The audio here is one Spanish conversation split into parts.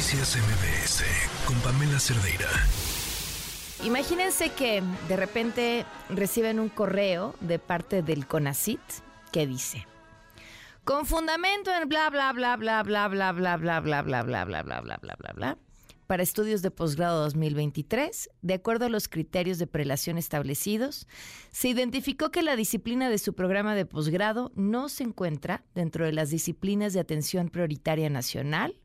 Noticias MBS con Pamela Cerdeira. Imagínense que de repente reciben un correo de parte del CONACIT que dice: Con fundamento en bla bla bla bla bla bla bla bla bla bla bla bla bla bla bla bla bla para estudios de posgrado 2023, de acuerdo a los criterios de prelación establecidos, se identificó que la disciplina de su programa de posgrado no se encuentra dentro de las disciplinas de atención prioritaria nacional,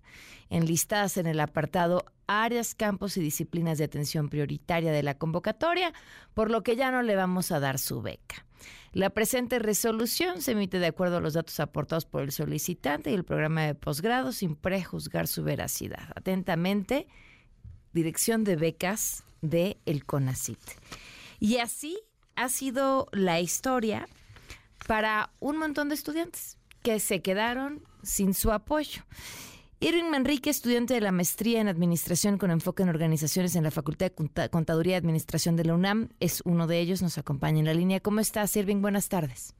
enlistadas en el apartado áreas, campos y disciplinas de atención prioritaria de la convocatoria, por lo que ya no le vamos a dar su beca. La presente resolución se emite de acuerdo a los datos aportados por el solicitante y el programa de posgrado sin prejuzgar su veracidad. Atentamente, Dirección de Becas de el CONACIT. Y así ha sido la historia para un montón de estudiantes que se quedaron sin su apoyo. Irving Manrique, estudiante de la maestría en Administración con enfoque en organizaciones en la Facultad de Contaduría y Administración de la UNAM, es uno de ellos, nos acompaña en la línea. ¿Cómo estás, Irving? Buenas tardes.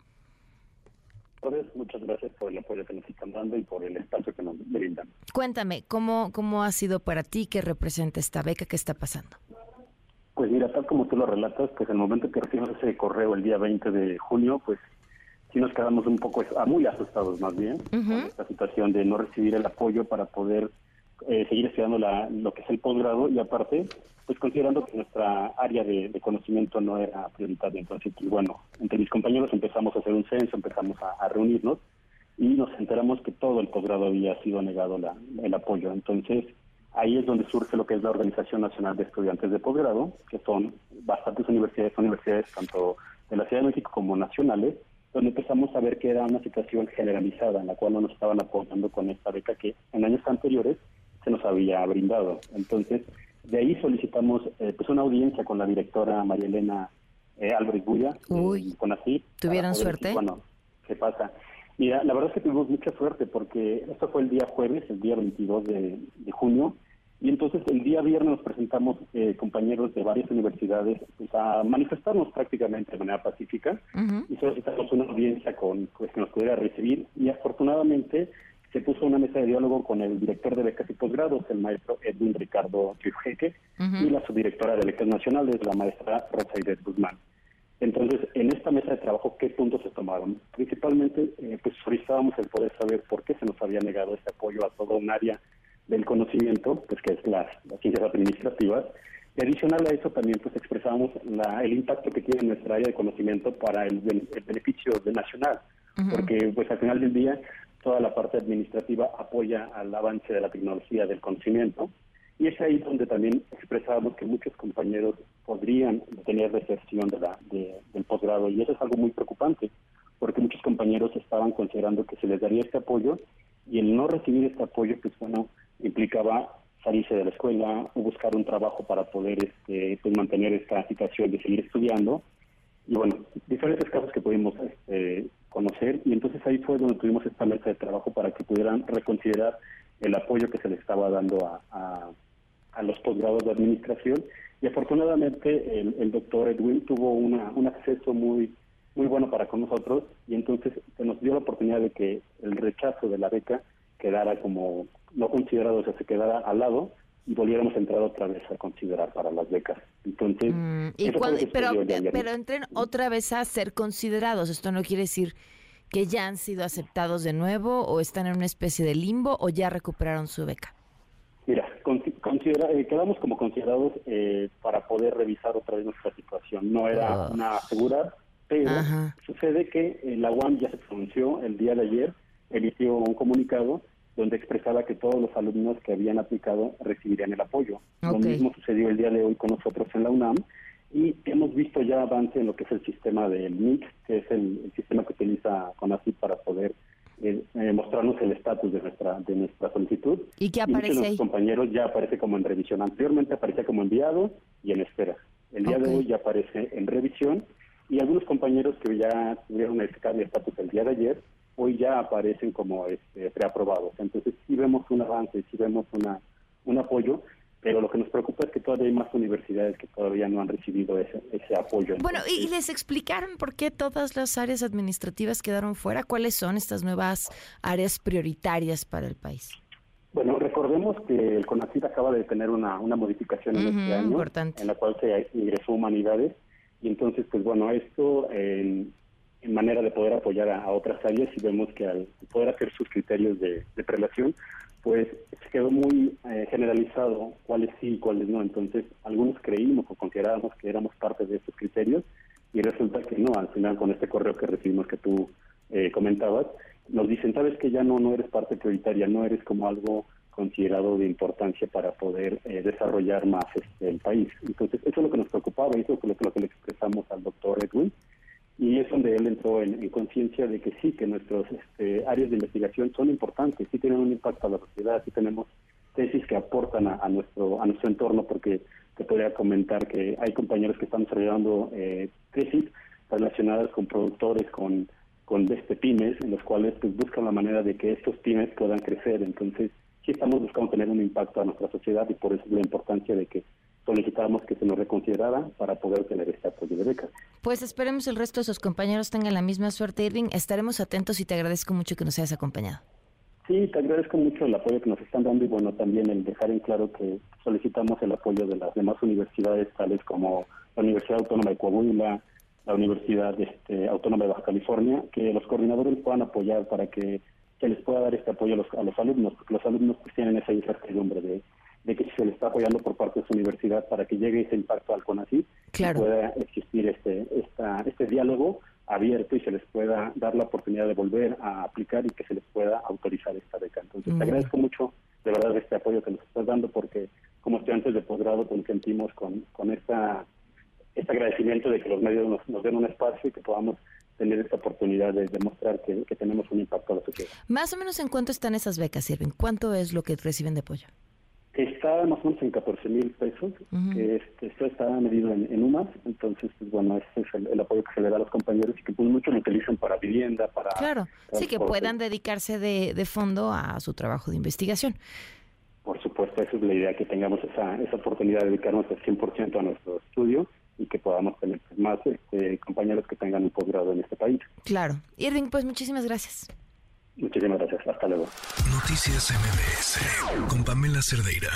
Muchas gracias por el apoyo que nos están dando y por el espacio que nos brindan. Cuéntame, ¿cómo, cómo ha sido para ti? ¿Qué representa esta beca? ¿Qué está pasando? Pues mira, tal como tú lo relatas, pues el momento que recibimos ese correo el día 20 de junio, pues sí nos quedamos un poco muy asustados más bien con esta situación de no recibir el apoyo para poder eh, seguir estudiando la, lo que es el posgrado. Y aparte pues considerando que nuestra área de, conocimiento no era prioritaria. Entonces pues, bueno entre mis compañeros empezamos a hacer un censo empezamos a, reunirnos y nos enteramos que todo el posgrado había sido negado la, el apoyo. Entonces ahí es donde surge lo que es la Organización Nacional de Estudiantes de Posgrado que son bastantes universidades universidades tanto de la Ciudad de México como nacionales donde empezamos a ver que era una situación generalizada en la cual no nos estaban apoyando con esta beca que en años anteriores se nos había brindado. Entonces, de ahí solicitamos eh, pues una audiencia con la directora María Elena eh, Álvarez Bulla, Uy, con así. ¿Tuvieron suerte? bueno, ¿qué pasa? Mira, la verdad es que tuvimos mucha suerte porque esto fue el día jueves, el día 22 de junio, y entonces el día viernes nos presentamos eh, compañeros de varias universidades pues, a manifestarnos prácticamente de manera pacífica y solicitamos una audiencia con pues, que nos pudiera recibir y afortunadamente se puso una mesa de diálogo con el director de becas y posgrados, el maestro Edwin Ricardo Trijeque, y la subdirectora de becas nacionales, la maestra Rosa Guzmán. Entonces, en esta mesa de trabajo, ¿qué puntos se tomaron? Principalmente, eh, pues solicitábamos el poder saber por qué se nos había negado este apoyo a todo un área del conocimiento, pues que es las, ciencias administrativas, y adicional a eso también pues expresamos la, el impacto que tiene nuestra área de conocimiento para el, beneficio nacional, porque pues al final del día toda la parte administrativa apoya al avance de la tecnología del conocimiento. Y es ahí donde también expresábamos que muchos compañeros podrían tener deserción de la, del posgrado. Y eso es algo muy preocupante porque muchos compañeros estaban considerando que se les daría este apoyo y el no recibir este apoyo pues bueno implicaba salirse de la escuela o buscar un trabajo para poder este, pues, mantener esta situación de seguir estudiando. Y bueno, diferentes casos que pudimos este, conocer. Y entonces ahí fue donde tuvimos esta mesa de trabajo para que pudieran reconsiderar el apoyo que se le estaba dando a, a, los posgrados de administración. Y afortunadamente el, doctor Edwin tuvo una, un acceso muy muy bueno para con nosotros. Y entonces se nos dio la oportunidad de que el rechazo de la beca quedara como no considerado, o sea, se quedara al lado y volviéramos a entrar otra vez a considerar para las becas. Entonces, mm, pero, pero entren otra vez a ser considerados. Esto no quiere decir que ya han sido aceptados de nuevo o están en una especie de limbo o ya recuperaron su beca. Mira, considera, eh, quedamos como considerados eh, para poder revisar otra vez nuestra situación. No era una asegurar, pero sucede que eh, la UAM ya se pronunció el día de ayer, emitió un comunicado donde expresaba que todos los alumnos que habían aplicado recibirían el apoyo. Lo mismo sucedió el día de hoy con nosotros en la UNAM y hemos visto ya avance en lo que es el sistema del MIC, que es el, sistema que utiliza CONACYT para poder eh, eh, mostrarnos el estatus de nuestra de nuestra solicitud. ¿Y qué aparece y compañeros ya aparece como en revisión. Anteriormente aparecía como enviado y en espera. El día de hoy ya aparece en revisión y algunos compañeros que ya tuvieron el estatus el día de ayer hoy ya aparecen como este, preaprobados. Entonces sí vemos un avance, sí vemos una, un apoyo, pero lo que nos preocupa es que todavía hay más universidades que todavía no han recibido ese, ese apoyo. Bueno, ¿y les explicaron por qué todas las áreas administrativas quedaron fuera? ¿Cuáles son estas nuevas áreas prioritarias para el país? Bueno, recordemos que el CONACYT acaba de tener una, una modificación en este año, en la cual se ingresó humanidades, y entonces, pues bueno, esto manera de poder apoyar a, otras áreas, y vemos que al poder hacer sus criterios de, prelación, pues se quedó muy eh, generalizado cuáles sí y cuáles no. Entonces, algunos creímos o considerábamos que éramos parte de estos criterios y resulta que no. Al final, con este correo que recibimos que tú eh, comentabas, nos dicen, sabes que ya no, no eres parte prioritaria, no eres como algo considerado de importancia para poder eh, desarrollar más este, el país. Entonces, eso es lo que nos preocupaba y eso es lo que le expresamos al doctor Edwin y es donde él entró en, conciencia de que sí, que nuestras este, áreas de investigación son importantes, sí tienen un impacto a la sociedad, sí tenemos tesis que aportan a, nuestro a nuestro entorno, porque te podría comentar que hay compañeros que están desarrollando eh, tesis relacionadas con productores, con, con este, pymes, en los cuales pues, buscan la manera de que estos pymes puedan crecer. Entonces, sí estamos buscando tener un impacto a nuestra sociedad y por eso la importancia de que solicitamos que se nos reconsiderara para poder tener este apoyo de becas. Pues esperemos el resto de sus compañeros tengan la misma suerte, Irving. Estaremos atentos y te agradezco mucho que nos hayas acompañado. Sí, te agradezco mucho el apoyo que nos están dando y bueno, también el dejar en claro que solicitamos el apoyo de las demás universidades, tales como la Universidad Autónoma de Coahuila, la Universidad este, Autónoma de Baja California, que los coordinadores puedan apoyar para que se les pueda dar este apoyo a los, a los alumnos, porque los alumnos pues, tienen esa incertidumbre de de que se le está apoyando por parte de su universidad para que llegue ese impacto al CONACYT y pueda existir este esta, este diálogo abierto y se les pueda dar la oportunidad de volver a aplicar y que se les pueda autorizar esta beca. Entonces, te agradezco mucho de verdad este apoyo que nos estás dando porque como estudiantes de posgrado pues, sentimos con, con esta este agradecimiento de que los medios nos, nos den un espacio y que podamos tener esta oportunidad de demostrar que, que, tenemos un impacto a la sociedad. Más o menos en cuánto están esas becas, Sirven? ¿Cuánto es lo que reciben de apoyo? Está más o menos en 14 mil pesos, que este, esto está medido en, UMAS, entonces, pues bueno, ese es el, apoyo que se le da a los compañeros y que pues muchos lo utilizan para vivienda, para... Claro, sí, que puedan dedicarse de, de fondo a su trabajo de investigación. Por supuesto, esa es la idea, que tengamos esa, esa oportunidad de dedicarnos al 100% a nuestro estudio y que podamos tener más este, compañeros que tengan un posgrado en este país. Claro. Irving, pues muchísimas gracias. Muchísimas gracias. Hasta luego. Noticias MBS con Pamela Cerdeira.